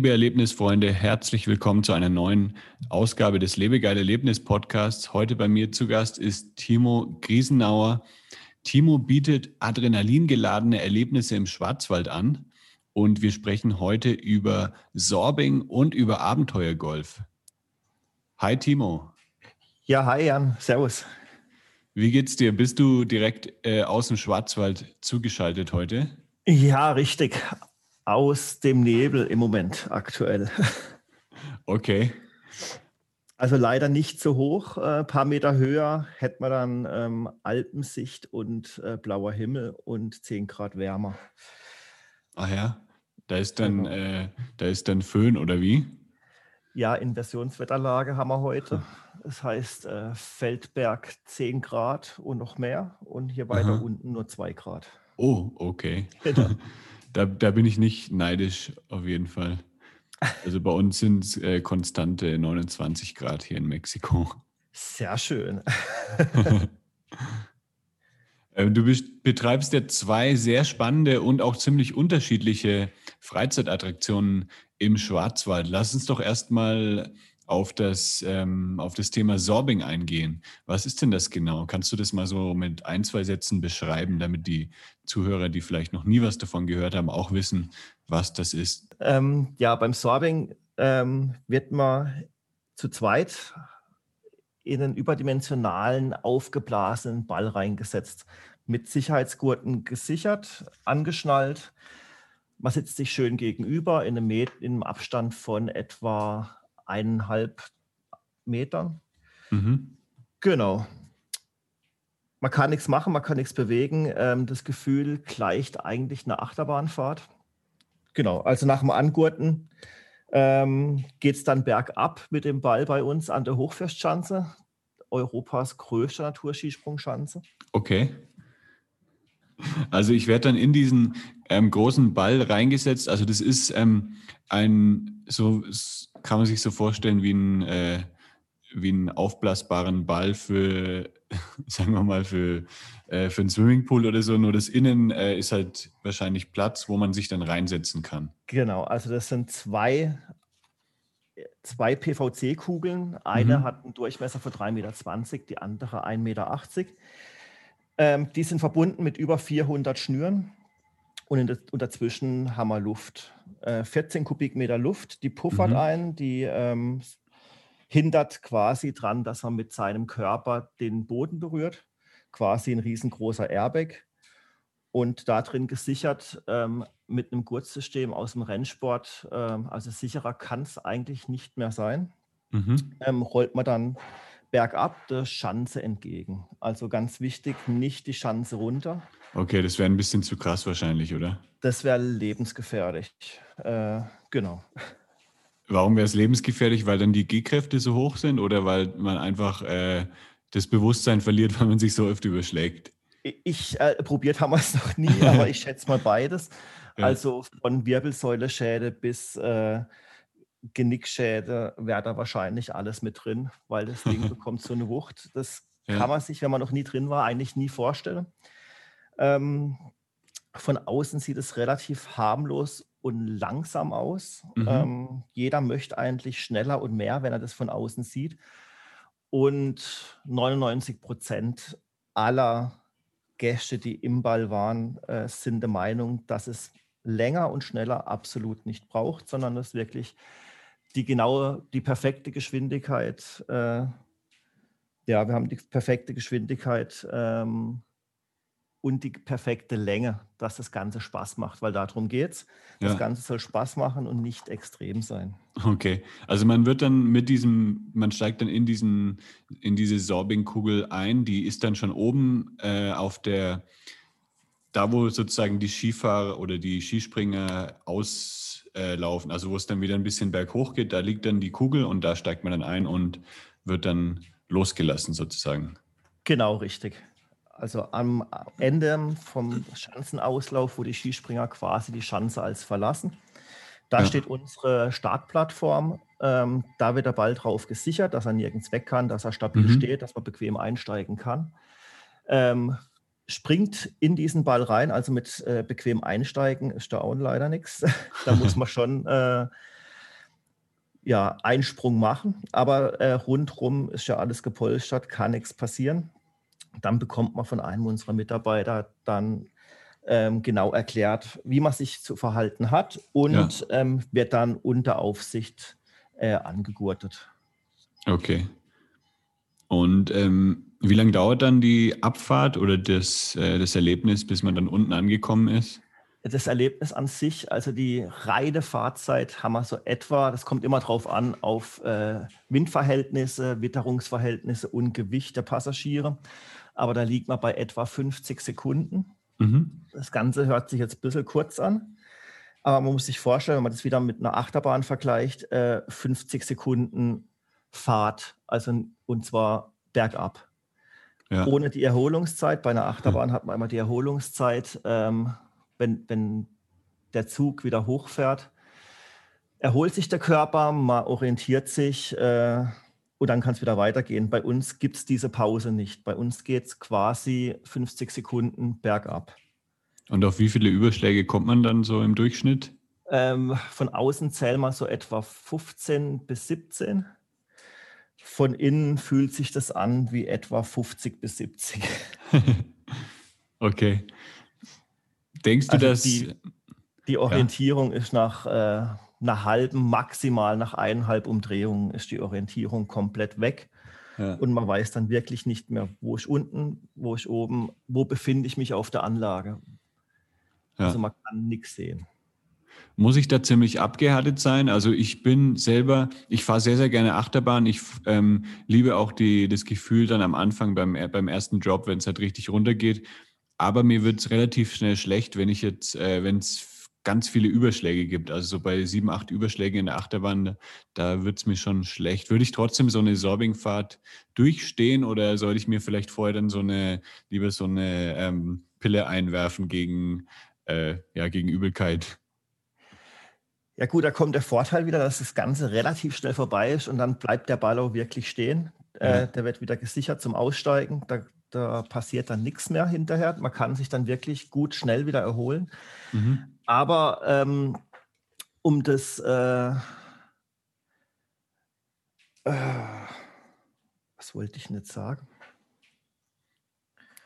Liebe Erlebnisfreunde, herzlich willkommen zu einer neuen Ausgabe des Lebegeil Erlebnis Podcasts. Heute bei mir zu Gast ist Timo Griesenauer. Timo bietet adrenalingeladene Erlebnisse im Schwarzwald an und wir sprechen heute über Sorbing und über Abenteuergolf. Hi Timo. Ja, hi Jan, servus. Wie geht's dir? Bist du direkt äh, aus dem Schwarzwald zugeschaltet heute? Ja, richtig aus dem Nebel im Moment aktuell. Okay. Also leider nicht so hoch. Ein äh, paar Meter höher hätten wir dann ähm, Alpensicht und äh, blauer Himmel und 10 Grad wärmer. Ach ja, da ist dann, genau. äh, da ist dann Föhn oder wie? Ja, Inversionswetterlage haben wir heute. Das heißt äh, Feldberg 10 Grad und noch mehr und hier weiter Aha. unten nur 2 Grad. Oh, okay. Genau. Da, da bin ich nicht neidisch, auf jeden Fall. Also bei uns sind es äh, konstante 29 Grad hier in Mexiko. Sehr schön. Ähm, du betreibst ja zwei sehr spannende und auch ziemlich unterschiedliche Freizeitattraktionen im Schwarzwald. Lass uns doch erstmal auf das, ähm, auf das Thema Sorbing eingehen. Was ist denn das genau? Kannst du das mal so mit ein, zwei Sätzen beschreiben, damit die Zuhörer, die vielleicht noch nie was davon gehört haben, auch wissen, was das ist? Ähm, ja, beim Sorbing ähm, wird man zu zweit in einen überdimensionalen, aufgeblasenen Ball reingesetzt, mit Sicherheitsgurten gesichert, angeschnallt. Man sitzt sich schön gegenüber in einem, in einem Abstand von etwa eineinhalb Metern. Mhm. Genau. Man kann nichts machen, man kann nichts bewegen. Ähm, das Gefühl gleicht eigentlich einer Achterbahnfahrt. Genau, also nach dem Angurten ähm, geht es dann bergab mit dem Ball bei uns an der Hochfürstschanze, Europas größte Naturskisprungschanze. Okay. Also ich werde dann in diesen ähm, großen Ball reingesetzt. Also das ist ähm, ein, so kann man sich so vorstellen wie ein, äh, wie einen aufblasbaren Ball für, sagen wir mal, für, äh, für einen Swimmingpool oder so. Nur das Innen äh, ist halt wahrscheinlich Platz, wo man sich dann reinsetzen kann. Genau, also das sind zwei, zwei PVC-Kugeln. Eine mhm. hat einen Durchmesser von 3,20 Meter, die andere 1,80 Meter. Ähm, die sind verbunden mit über 400 Schnüren und, das, und dazwischen haben wir Luft. Äh, 14 Kubikmeter Luft, die puffert mhm. ein, die ähm, hindert quasi dran, dass er mit seinem Körper den Boden berührt. Quasi ein riesengroßer Airbag. Und da drin gesichert ähm, mit einem Gurtsystem aus dem Rennsport, ähm, also sicherer kann es eigentlich nicht mehr sein. Mhm. Ähm, rollt man dann bergab der Schanze entgegen. Also ganz wichtig, nicht die Schanze runter. Okay, das wäre ein bisschen zu krass wahrscheinlich, oder? Das wäre lebensgefährlich. Äh, genau. Warum wäre es lebensgefährlich? Weil dann die G-Kräfte so hoch sind oder weil man einfach äh, das Bewusstsein verliert, weil man sich so oft überschlägt? Ich äh, probiert haben wir es noch nie, aber ich schätze mal beides. Ja. Also von Wirbelsäule-Schäde bis äh, Genickschäde wäre da wahrscheinlich alles mit drin, weil das Ding bekommt so eine Wucht. Das ja. kann man sich, wenn man noch nie drin war, eigentlich nie vorstellen. Ähm, von außen sieht es relativ harmlos und langsam aus. Mhm. Ähm, jeder möchte eigentlich schneller und mehr, wenn er das von außen sieht. Und 99 Prozent aller Gäste, die im Ball waren, äh, sind der Meinung, dass es länger und schneller absolut nicht braucht, sondern es wirklich die genaue, die perfekte Geschwindigkeit, äh, ja, wir haben die perfekte Geschwindigkeit ähm, und die perfekte Länge, dass das Ganze Spaß macht, weil darum geht es. Das ja. Ganze soll Spaß machen und nicht extrem sein. Okay, also man wird dann mit diesem, man steigt dann in diesen, in diese Sorbing-Kugel ein, die ist dann schon oben äh, auf der, da wo sozusagen die Skifahrer oder die Skispringer auslaufen, also wo es dann wieder ein bisschen berghoch geht, da liegt dann die Kugel und da steigt man dann ein und wird dann losgelassen sozusagen. Genau, richtig. Also am Ende vom Schanzenauslauf, wo die Skispringer quasi die Schanze als verlassen. Da ja. steht unsere Startplattform. Ähm, da wird der Ball drauf gesichert, dass er nirgends weg kann, dass er stabil mhm. steht, dass man bequem einsteigen kann. Ähm, springt in diesen Ball rein, also mit äh, bequem einsteigen ist da auch leider nichts. da muss man schon äh, ja, Einsprung machen, aber äh, rundrum ist ja alles gepolstert, kann nichts passieren. Dann bekommt man von einem unserer Mitarbeiter dann ähm, genau erklärt, wie man sich zu verhalten hat und ja. ähm, wird dann unter Aufsicht äh, angegurtet. Okay. Und ähm, wie lange dauert dann die Abfahrt oder das, äh, das Erlebnis, bis man dann unten angekommen ist? Das Erlebnis an sich, also die reine Fahrzeit haben wir so etwa, das kommt immer drauf an, auf äh, Windverhältnisse, Witterungsverhältnisse und Gewicht der Passagiere aber da liegt man bei etwa 50 Sekunden. Mhm. Das Ganze hört sich jetzt ein bisschen kurz an, aber man muss sich vorstellen, wenn man das wieder mit einer Achterbahn vergleicht, äh, 50 Sekunden Fahrt, also und zwar bergab. Ja. Ohne die Erholungszeit. Bei einer Achterbahn mhm. hat man immer die Erholungszeit, ähm, wenn, wenn der Zug wieder hochfährt. Erholt sich der Körper, man orientiert sich, äh, und dann kann es wieder weitergehen. Bei uns gibt es diese Pause nicht. Bei uns geht es quasi 50 Sekunden bergab. Und auf wie viele Überschläge kommt man dann so im Durchschnitt? Ähm, von außen zählen wir so etwa 15 bis 17. Von innen fühlt sich das an wie etwa 50 bis 70. okay. Denkst du, also dass. Die, die Orientierung ja. ist nach. Äh, einer halben, maximal nach eineinhalb Umdrehungen ist die Orientierung komplett weg. Ja. Und man weiß dann wirklich nicht mehr, wo ich unten, wo ich oben, wo befinde ich mich auf der Anlage. Ja. Also man kann nichts sehen. Muss ich da ziemlich abgehärtet sein? Also ich bin selber, ich fahre sehr, sehr gerne Achterbahn. Ich ähm, liebe auch die, das Gefühl dann am Anfang beim, beim ersten Job, wenn es halt richtig runtergeht. Aber mir wird es relativ schnell schlecht, wenn ich jetzt, äh, wenn es ganz viele Überschläge gibt. Also so bei sieben, acht Überschlägen in der Achterbahn, da wird es mir schon schlecht. Würde ich trotzdem so eine Sorbingfahrt durchstehen oder sollte ich mir vielleicht vorher dann so eine, lieber so eine ähm, Pille einwerfen gegen, äh, ja, gegen Übelkeit? Ja gut, da kommt der Vorteil wieder, dass das Ganze relativ schnell vorbei ist und dann bleibt der Ball auch wirklich stehen. Äh, der wird wieder gesichert zum Aussteigen. Da, da passiert dann nichts mehr hinterher. Man kann sich dann wirklich gut schnell wieder erholen. Mhm. Aber ähm, um das äh, äh, was wollte ich nicht sagen?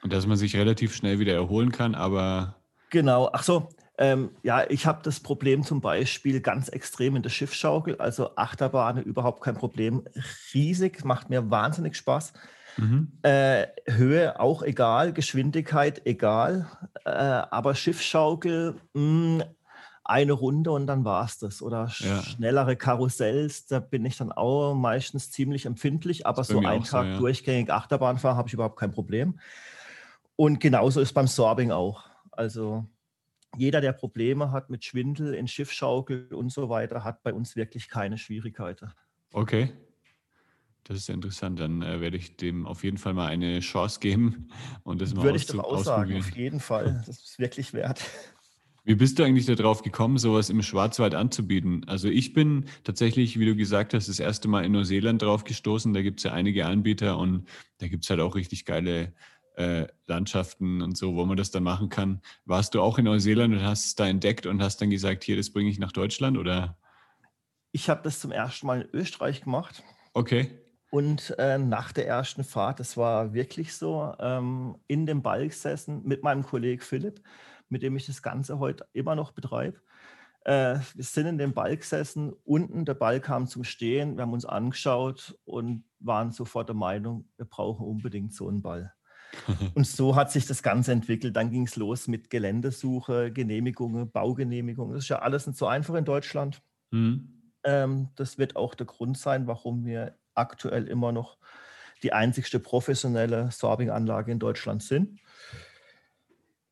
Und dass man sich relativ schnell wieder erholen kann, aber. Genau, ach so. Ähm, ja, ich habe das Problem zum Beispiel ganz extrem in der Schiffsschaukel, also Achterbahn überhaupt kein Problem. Riesig, macht mir wahnsinnig Spaß. Mhm. Äh, Höhe auch egal, Geschwindigkeit egal, äh, aber Schiffsschaukel, mh, hm, eine Runde und dann war es das. Oder ja. schnellere Karussells, da bin ich dann auch meistens ziemlich empfindlich, aber so einen Tag so, ja. durchgängig Achterbahn fahren habe ich überhaupt kein Problem. Und genauso ist beim Sorbing auch. Also jeder, der Probleme hat mit Schwindel in Schiffschaukel und so weiter, hat bei uns wirklich keine Schwierigkeiten. Okay. Das ist interessant. Dann äh, werde ich dem auf jeden Fall mal eine Chance geben und das mal Würde ich doch auch sagen, auf jeden Fall. Das ist wirklich wert. Wie bist du eigentlich darauf gekommen, sowas im Schwarzwald anzubieten? Also ich bin tatsächlich, wie du gesagt hast, das erste Mal in Neuseeland drauf gestoßen. Da gibt es ja einige Anbieter und da gibt es halt auch richtig geile äh, Landschaften und so, wo man das dann machen kann. Warst du auch in Neuseeland und hast es da entdeckt und hast dann gesagt, hier, das bringe ich nach Deutschland oder? Ich habe das zum ersten Mal in Österreich gemacht. Okay. Und äh, nach der ersten Fahrt, das war wirklich so, ähm, in dem Ball gesessen mit meinem Kollegen Philipp, mit dem ich das Ganze heute immer noch betreibe. Äh, wir sind in dem Ball gesessen, unten, der Ball kam zum Stehen, wir haben uns angeschaut und waren sofort der Meinung, wir brauchen unbedingt so einen Ball. Und so hat sich das Ganze entwickelt. Dann ging es los mit Geländesuche, Genehmigungen, Baugenehmigungen. Das ist ja alles nicht so einfach in Deutschland. Mhm. Ähm, das wird auch der Grund sein, warum wir aktuell immer noch die einzigste professionelle Sorbing-Anlage in Deutschland sind.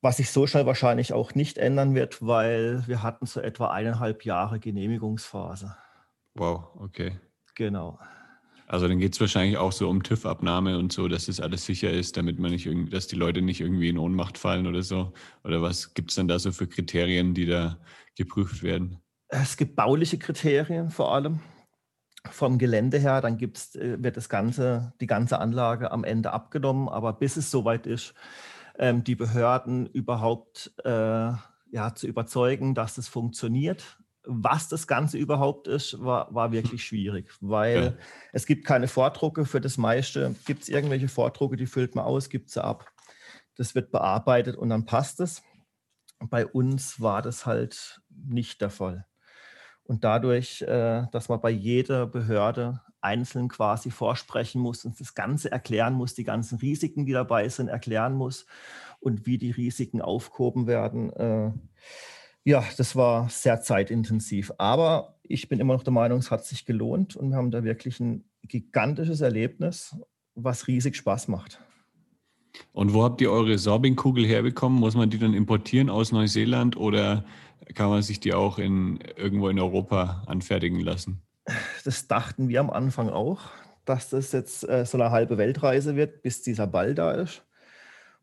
Was sich so schnell wahrscheinlich auch nicht ändern wird, weil wir hatten so etwa eineinhalb Jahre Genehmigungsphase. Wow, okay. Genau. Also dann geht es wahrscheinlich auch so um TÜV-Abnahme und so, dass das alles sicher ist, damit man nicht dass die Leute nicht irgendwie in Ohnmacht fallen oder so. Oder was gibt es dann da so für Kriterien, die da geprüft werden? Es gibt bauliche Kriterien vor allem vom Gelände her. Dann gibt's, äh, wird das ganze, die ganze Anlage am Ende abgenommen. Aber bis es soweit ist, ähm, die Behörden überhaupt äh, ja, zu überzeugen, dass es funktioniert, was das Ganze überhaupt ist, war, war wirklich schwierig, weil ja. es gibt keine Vordrucke für das meiste. Gibt es irgendwelche Vordrucke, die füllt man aus, gibt sie ab. Das wird bearbeitet und dann passt es. Bei uns war das halt nicht der Fall. Und dadurch, äh, dass man bei jeder Behörde einzeln quasi vorsprechen muss und das Ganze erklären muss, die ganzen Risiken, die dabei sind, erklären muss und wie die Risiken aufgehoben werden, äh, ja, das war sehr zeitintensiv. Aber ich bin immer noch der Meinung, es hat sich gelohnt und wir haben da wirklich ein gigantisches Erlebnis, was riesig Spaß macht. Und wo habt ihr eure Sorbing-Kugel herbekommen? Muss man die dann importieren aus Neuseeland oder kann man sich die auch in, irgendwo in Europa anfertigen lassen? Das dachten wir am Anfang auch, dass das jetzt äh, so eine halbe Weltreise wird, bis dieser Ball da ist.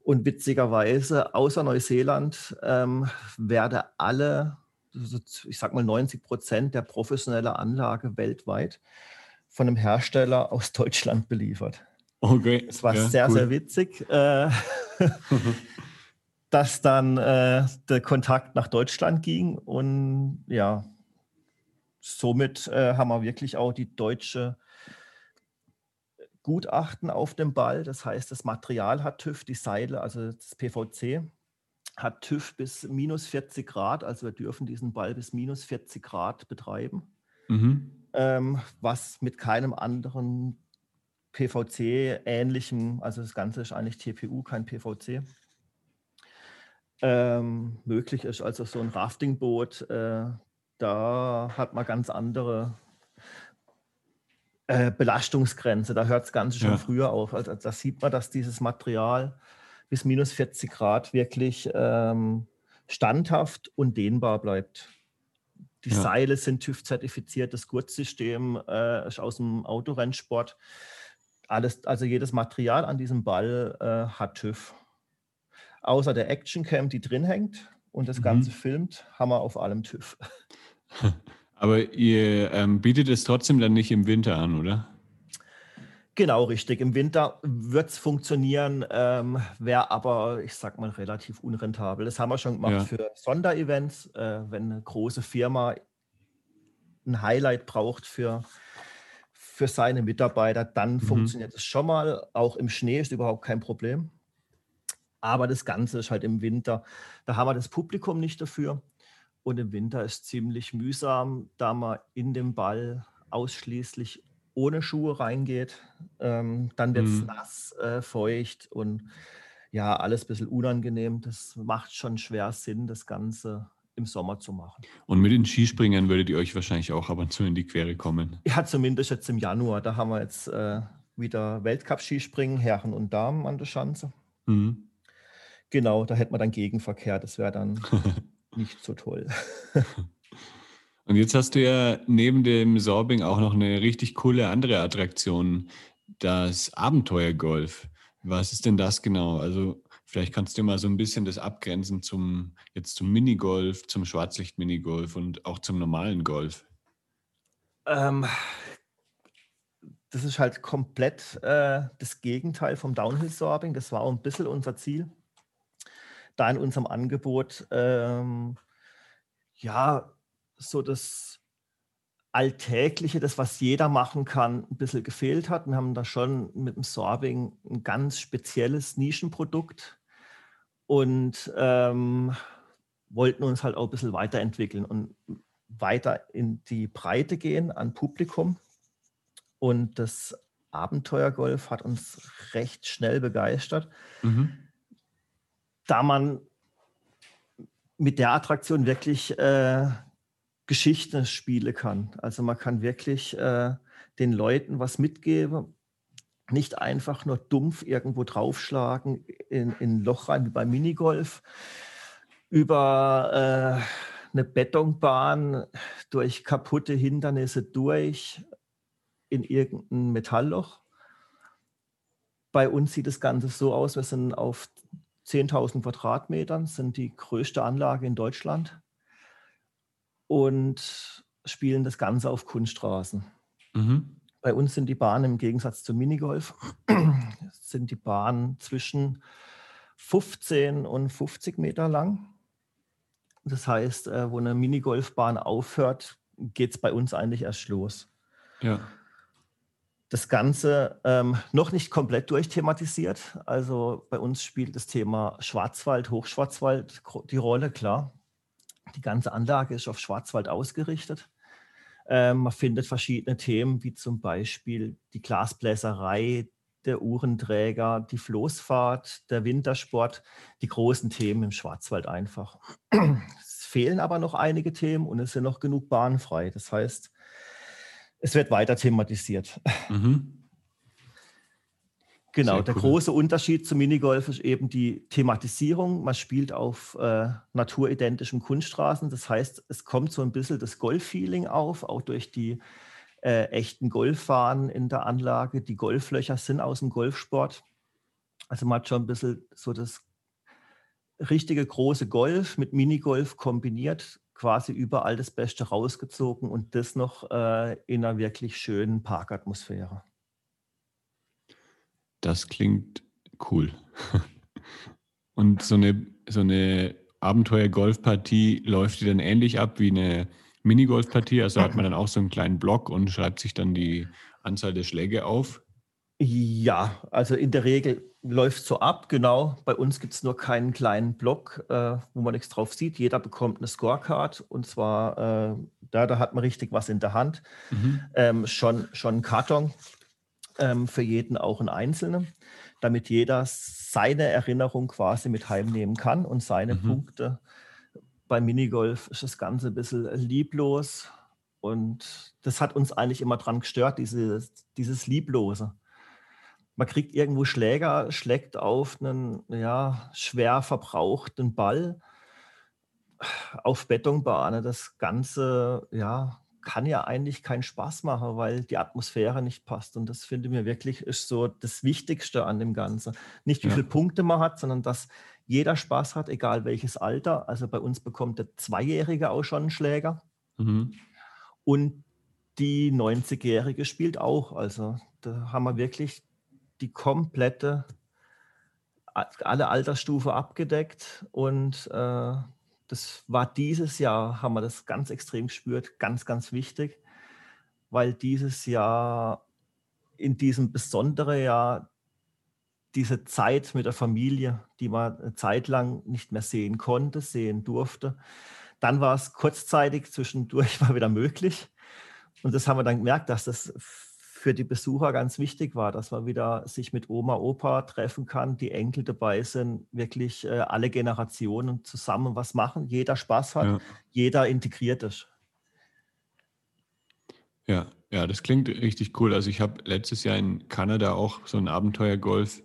Und witzigerweise, außer Neuseeland, ähm, werde alle, ich sag mal 90 Prozent der professionellen Anlage weltweit von einem Hersteller aus Deutschland beliefert. Okay. Es war ja, sehr, cool. sehr witzig, äh, dass dann äh, der Kontakt nach Deutschland ging. Und ja, somit äh, haben wir wirklich auch die deutsche Gutachten auf dem Ball. Das heißt, das Material hat TÜV, die Seile, also das PVC, hat TÜV bis minus 40 Grad. Also wir dürfen diesen Ball bis minus 40 Grad betreiben, mhm. ähm, was mit keinem anderen PVC-ähnlichem, also das Ganze ist eigentlich TPU, kein PVC, ähm, möglich ist. Also so ein Raftingboot, äh, da hat man ganz andere äh, Belastungsgrenze. Da hört das Ganze schon ja. früher auf. Also, da sieht man, dass dieses Material bis minus 40 Grad wirklich ähm, standhaft und dehnbar bleibt. Die ja. Seile sind TÜV-zertifiziert, das Gurtsystem äh, ist aus dem Autorennsport. Alles, also jedes Material an diesem Ball äh, hat TÜV. Außer der Actioncam, die drin hängt und das mhm. Ganze filmt, haben wir auf allem TÜV. Aber ihr ähm, bietet es trotzdem dann nicht im Winter an, oder? Genau, richtig. Im Winter wird es funktionieren, ähm, wäre aber, ich sag mal, relativ unrentabel. Das haben wir schon gemacht ja. für Sonderevents, äh, wenn eine große Firma ein Highlight braucht für, für seine Mitarbeiter, dann mhm. funktioniert es schon mal. Auch im Schnee ist überhaupt kein Problem. Aber das Ganze ist halt im Winter, da haben wir das Publikum nicht dafür. Und im Winter ist ziemlich mühsam, da man in den Ball ausschließlich ohne Schuhe reingeht. Ähm, dann wird es mhm. nass, äh, feucht und ja, alles ein bisschen unangenehm. Das macht schon schwer Sinn, das Ganze im Sommer zu machen. Und mit den Skispringern würdet ihr euch wahrscheinlich auch ab und zu in die Quere kommen. Ja, zumindest jetzt im Januar. Da haben wir jetzt äh, wieder Weltcup-Skispringen, Herren und Damen an der Schanze. Mhm. Genau, da hätten wir dann Gegenverkehr. Das wäre dann nicht so toll. Und jetzt hast du ja neben dem Sorbing auch noch eine richtig coole andere Attraktion, das Abenteuergolf. Was ist denn das genau? Also vielleicht kannst du mal so ein bisschen das abgrenzen zum jetzt zum Minigolf, zum Schwarzlicht-Minigolf und auch zum normalen Golf. Ähm, das ist halt komplett äh, das Gegenteil vom Downhill-Sorbing. Das war auch ein bisschen unser Ziel da in unserem Angebot ähm, ja so das Alltägliche, das, was jeder machen kann, ein bisschen gefehlt hat. Wir haben da schon mit dem Sorbing ein ganz spezielles Nischenprodukt und ähm, wollten uns halt auch ein bisschen weiterentwickeln und weiter in die Breite gehen an Publikum. Und das Abenteuergolf hat uns recht schnell begeistert, mhm. Da man mit der Attraktion wirklich äh, Geschichte spielen kann. Also man kann wirklich äh, den Leuten was mitgeben, nicht einfach nur dumpf irgendwo draufschlagen in, in ein Loch rein wie beim Minigolf, über äh, eine Betonbahn durch kaputte Hindernisse durch in irgendein Metallloch. Bei uns sieht das Ganze so aus, wir sind auf 10.000 Quadratmetern, sind die größte Anlage in Deutschland und spielen das Ganze auf Kunststraßen. Mhm. Bei uns sind die Bahnen im Gegensatz zum Minigolf, sind die Bahnen zwischen 15 und 50 Meter lang. Das heißt, äh, wo eine Minigolfbahn aufhört, geht es bei uns eigentlich erst los. Ja. Das Ganze ähm, noch nicht komplett durchthematisiert. Also bei uns spielt das Thema Schwarzwald, Hochschwarzwald die Rolle, klar. Die ganze Anlage ist auf Schwarzwald ausgerichtet. Ähm, man findet verschiedene Themen, wie zum Beispiel die Glasbläserei, der Uhrenträger, die Floßfahrt, der Wintersport, die großen Themen im Schwarzwald einfach. Es fehlen aber noch einige Themen und es sind noch genug Bahnen frei. Das heißt, es wird weiter thematisiert. Mhm. Genau, Sehr der cool. große Unterschied zum Minigolf ist eben die Thematisierung. Man spielt auf äh, naturidentischen Kunststraßen. Das heißt, es kommt so ein bisschen das Golf-Feeling auf, auch durch die äh, echten Golfbahnen in der Anlage. Die Golflöcher sind aus dem Golfsport. Also man hat schon ein bisschen so das richtige große Golf mit Minigolf kombiniert, quasi überall das Beste rausgezogen und das noch äh, in einer wirklich schönen Parkatmosphäre. Das klingt cool. Und so eine, so eine Abenteuer-Golfpartie läuft die dann ähnlich ab wie eine Minigolfpartie? Also hat man dann auch so einen kleinen Block und schreibt sich dann die Anzahl der Schläge auf? Ja, also in der Regel läuft so ab, genau. Bei uns gibt es nur keinen kleinen Block, äh, wo man nichts drauf sieht. Jeder bekommt eine Scorecard und zwar, äh, da, da hat man richtig was in der Hand. Mhm. Ähm, schon, schon ein Karton, ähm, für jeden auch ein einzelner, damit jeder seine Erinnerung quasi mit heimnehmen kann und seine mhm. Punkte. Beim Minigolf ist das Ganze ein bisschen lieblos und das hat uns eigentlich immer dran gestört, dieses, dieses Lieblose. Man kriegt irgendwo Schläger, schlägt auf einen ja, schwer verbrauchten Ball auf Betonbahne. Das Ganze ja, kann ja eigentlich keinen Spaß machen, weil die Atmosphäre nicht passt. Und das finde ich mir wirklich ist so das Wichtigste an dem Ganzen. Nicht wie ja. viele Punkte man hat, sondern dass jeder Spaß hat, egal welches Alter. Also bei uns bekommt der Zweijährige auch schon einen Schläger. Mhm. Und die 90-Jährige spielt auch. Also da haben wir wirklich die komplette, alle Altersstufe abgedeckt und äh, das war dieses Jahr, haben wir das ganz extrem gespürt, ganz, ganz wichtig, weil dieses Jahr in diesem besonderen Jahr diese Zeit mit der Familie, die man eine Zeit lang nicht mehr sehen konnte, sehen durfte. Dann war es kurzzeitig zwischendurch mal wieder möglich. Und das haben wir dann gemerkt, dass das für die Besucher ganz wichtig war, dass man wieder sich mit Oma, Opa treffen kann, die Enkel dabei sind, wirklich äh, alle Generationen zusammen was machen, jeder Spaß hat, ja. jeder integriert ist. Ja, ja, das klingt richtig cool. Also ich habe letztes Jahr in Kanada auch so ein Abenteuergolf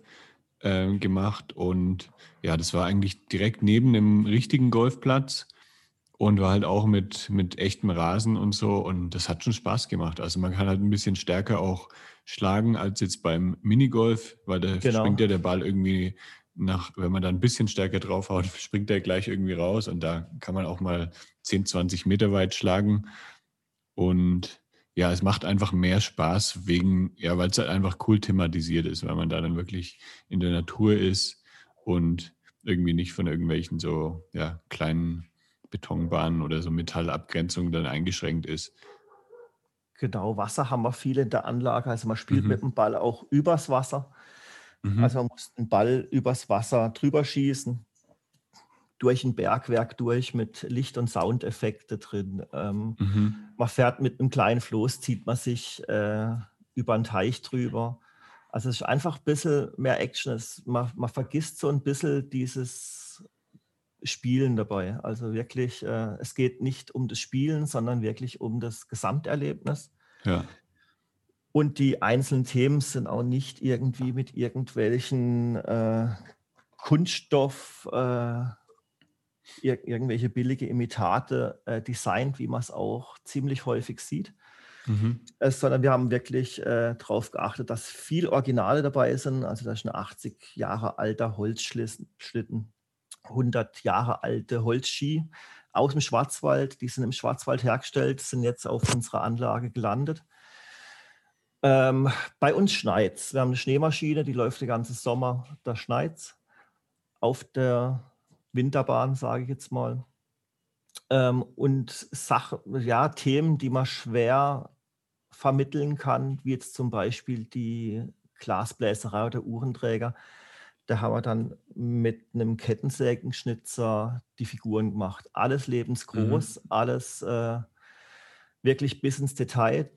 äh, gemacht und ja, das war eigentlich direkt neben dem richtigen Golfplatz und war halt auch mit, mit echtem Rasen und so. Und das hat schon Spaß gemacht. Also man kann halt ein bisschen stärker auch schlagen als jetzt beim Minigolf, weil da genau. springt ja der Ball irgendwie nach, wenn man da ein bisschen stärker draufhaut, springt der gleich irgendwie raus. Und da kann man auch mal 10, 20 Meter weit schlagen. Und ja, es macht einfach mehr Spaß wegen, ja, weil es halt einfach cool thematisiert ist, weil man da dann wirklich in der Natur ist und irgendwie nicht von irgendwelchen so ja, kleinen Betonbahnen oder so Metallabgrenzung dann eingeschränkt ist. Genau, Wasser haben wir viel in der Anlage. Also man spielt mhm. mit dem Ball auch übers Wasser. Mhm. Also man muss den Ball übers Wasser drüber schießen, durch ein Bergwerk durch mit Licht- und Soundeffekte drin. Ähm, mhm. Man fährt mit einem kleinen Floß, zieht man sich äh, über einen Teich drüber. Also es ist einfach ein bisschen mehr Action. Es, man, man vergisst so ein bisschen dieses Spielen dabei. Also wirklich, äh, es geht nicht um das Spielen, sondern wirklich um das Gesamterlebnis. Ja. Und die einzelnen Themen sind auch nicht irgendwie mit irgendwelchen äh, Kunststoff, äh, ir irgendwelche billige Imitate äh, designt, wie man es auch ziemlich häufig sieht. Mhm. Äh, sondern wir haben wirklich äh, darauf geachtet, dass viel Originale dabei sind. Also da ist ein 80 Jahre alter Holzschlitten, 100 Jahre alte Holzski aus dem Schwarzwald. Die sind im Schwarzwald hergestellt, sind jetzt auf unserer Anlage gelandet. Ähm, bei uns schneit es. Wir haben eine Schneemaschine, die läuft den ganzen Sommer. Da schneit es. Auf der Winterbahn, sage ich jetzt mal. Ähm, und Sachen, ja, Themen, die man schwer vermitteln kann, wie jetzt zum Beispiel die Glasbläserei oder Uhrenträger. Da haben wir dann mit einem Kettensägenschnitzer die Figuren gemacht. Alles lebensgroß, mhm. alles äh, wirklich bis ins Detail.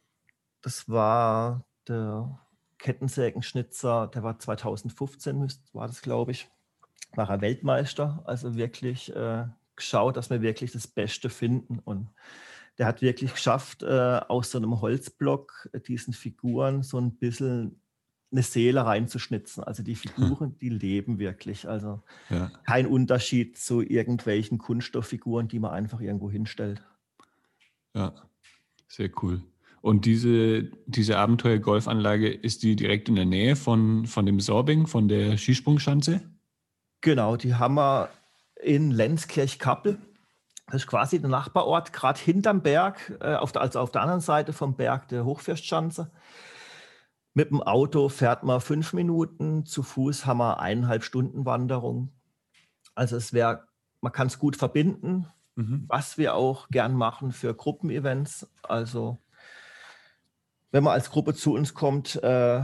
Das war der Kettensägenschnitzer, der war 2015, war das, glaube ich, war er Weltmeister. Also wirklich äh, geschaut, dass wir wirklich das Beste finden. Und der hat wirklich geschafft, äh, aus so einem Holzblock äh, diesen Figuren so ein bisschen eine Seele reinzuschnitzen. Also die Figuren, die leben wirklich. Also ja. kein Unterschied zu irgendwelchen Kunststofffiguren, die man einfach irgendwo hinstellt. Ja, sehr cool. Und diese, diese Abenteuer-Golfanlage, ist die direkt in der Nähe von, von dem Sorbing, von der Skisprungschanze? Genau, die haben wir in Lenzkirch-Kappel. Das ist quasi der Nachbarort, gerade hinterm Berg, äh, auf der, also auf der anderen Seite vom Berg der Hochfürstschanze. Mit dem Auto fährt man fünf Minuten, zu Fuß haben wir eineinhalb Stunden Wanderung. Also es wäre, man kann es gut verbinden, mhm. was wir auch gern machen für Gruppenevents. Also wenn man als Gruppe zu uns kommt, äh,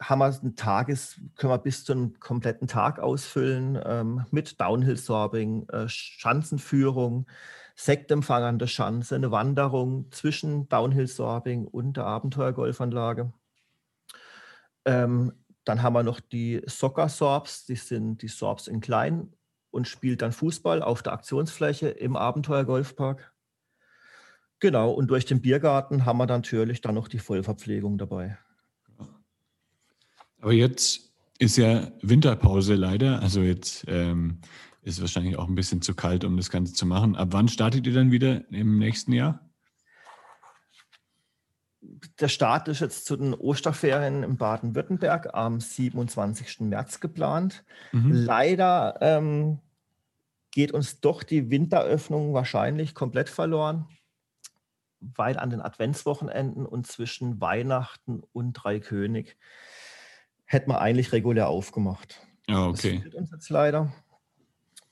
haben wir einen Tages, können wir bis zu einem kompletten Tag ausfüllen ähm, mit Downhill-Sorbing, äh, Schanzenführung, Sektempfang an der Schanze, eine Wanderung zwischen Downhill-Sorbing und der Abenteuergolfanlage. Ähm, dann haben wir noch die Soccer-Sorbs, die sind die Sorbs in klein und spielt dann Fußball auf der Aktionsfläche im Abenteuergolfpark. Genau, und durch den Biergarten haben wir natürlich dann noch die Vollverpflegung dabei. Aber jetzt ist ja Winterpause leider. Also jetzt ähm, ist wahrscheinlich auch ein bisschen zu kalt, um das Ganze zu machen. Ab wann startet ihr dann wieder im nächsten Jahr? Der Start ist jetzt zu den Osterferien in Baden-Württemberg am 27. März geplant. Mhm. Leider ähm, geht uns doch die Winteröffnung wahrscheinlich komplett verloren weil an den Adventswochenenden und zwischen Weihnachten und Dreikönig hätten wir eigentlich regulär aufgemacht. Ah, okay. Das fehlt uns jetzt leider.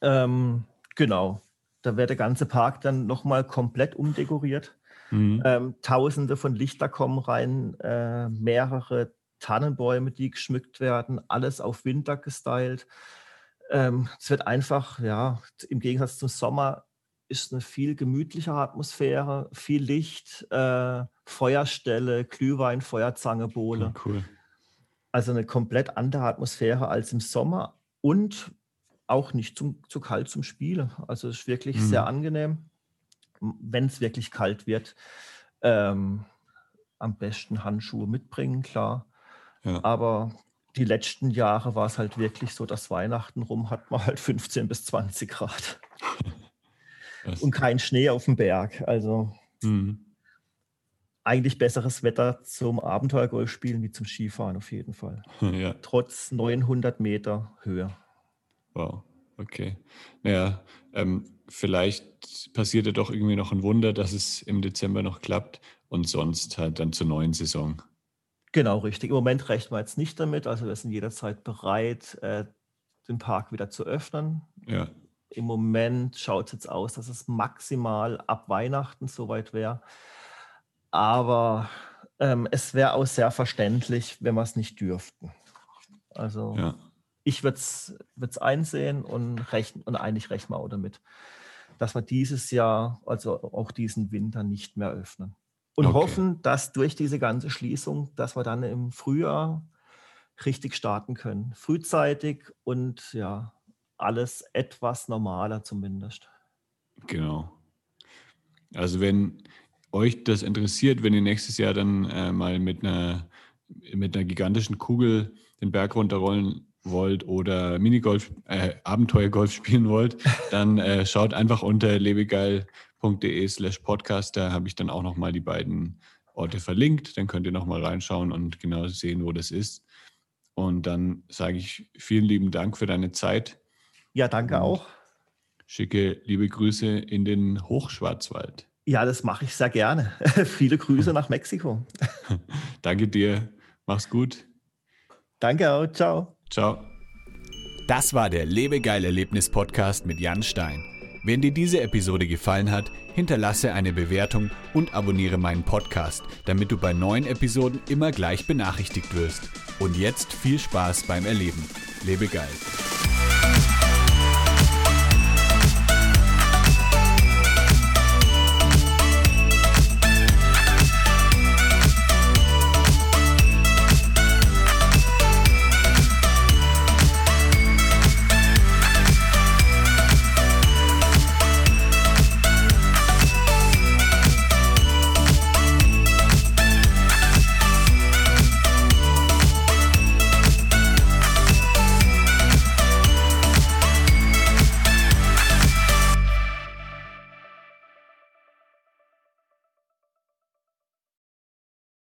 Ähm, genau. Da wird der ganze Park dann nochmal komplett umdekoriert. Mhm. Ähm, Tausende von Lichter kommen rein, äh, mehrere Tannenbäume, die geschmückt werden, alles auf Winter gestylt. Ähm, es wird einfach, ja, im Gegensatz zum Sommer ist eine viel gemütlichere Atmosphäre, viel Licht, äh, Feuerstelle, Glühwein, Feuerzange, Bohle. Oh, cool. Also eine komplett andere Atmosphäre als im Sommer und auch nicht zum, zu kalt zum Spielen. Also es ist wirklich mhm. sehr angenehm, wenn es wirklich kalt wird. Ähm, am besten Handschuhe mitbringen, klar. Ja. Aber die letzten Jahre war es halt wirklich so, dass Weihnachten rum hat man halt 15 bis 20 Grad. und kein Schnee auf dem Berg. Also mhm. eigentlich besseres Wetter zum Abenteuergolf spielen wie zum Skifahren auf jeden Fall. Ja. Trotz 900 Meter Höhe. Wow, okay. Naja, ähm, vielleicht passiert ja doch irgendwie noch ein Wunder, dass es im Dezember noch klappt und sonst halt dann zur neuen Saison. Genau, richtig. Im Moment rechnen wir jetzt nicht damit. Also wir sind jederzeit bereit, äh, den Park wieder zu öffnen. Ja. Im Moment schaut es jetzt aus, dass es maximal ab Weihnachten soweit wäre. Aber ähm, es wäre auch sehr verständlich, wenn wir es nicht dürften. Also ja. Ich würde es einsehen und, rechnen, und eigentlich rechnen wir auch damit, dass wir dieses Jahr, also auch diesen Winter nicht mehr öffnen. und okay. hoffen, dass durch diese ganze Schließung, dass wir dann im Frühjahr richtig starten können. Frühzeitig und ja, alles etwas normaler zumindest. Genau. Also wenn euch das interessiert, wenn ihr nächstes Jahr dann äh, mal mit einer, mit einer gigantischen Kugel den Berg runterrollen wollt oder Minigolf, äh, Abenteuergolf spielen wollt, dann äh, schaut einfach unter lebegeil.de slash podcast. Da habe ich dann auch nochmal die beiden Orte verlinkt. Dann könnt ihr nochmal reinschauen und genau sehen, wo das ist. Und dann sage ich vielen lieben Dank für deine Zeit. Ja, danke auch. Schicke liebe Grüße in den Hochschwarzwald. Ja, das mache ich sehr gerne. Viele Grüße nach Mexiko. danke dir. Mach's gut. Danke auch. Ciao. Ciao. Das war der Lebegeil-Erlebnis-Podcast mit Jan Stein. Wenn dir diese Episode gefallen hat, hinterlasse eine Bewertung und abonniere meinen Podcast, damit du bei neuen Episoden immer gleich benachrichtigt wirst. Und jetzt viel Spaß beim Erleben. Lebe geil.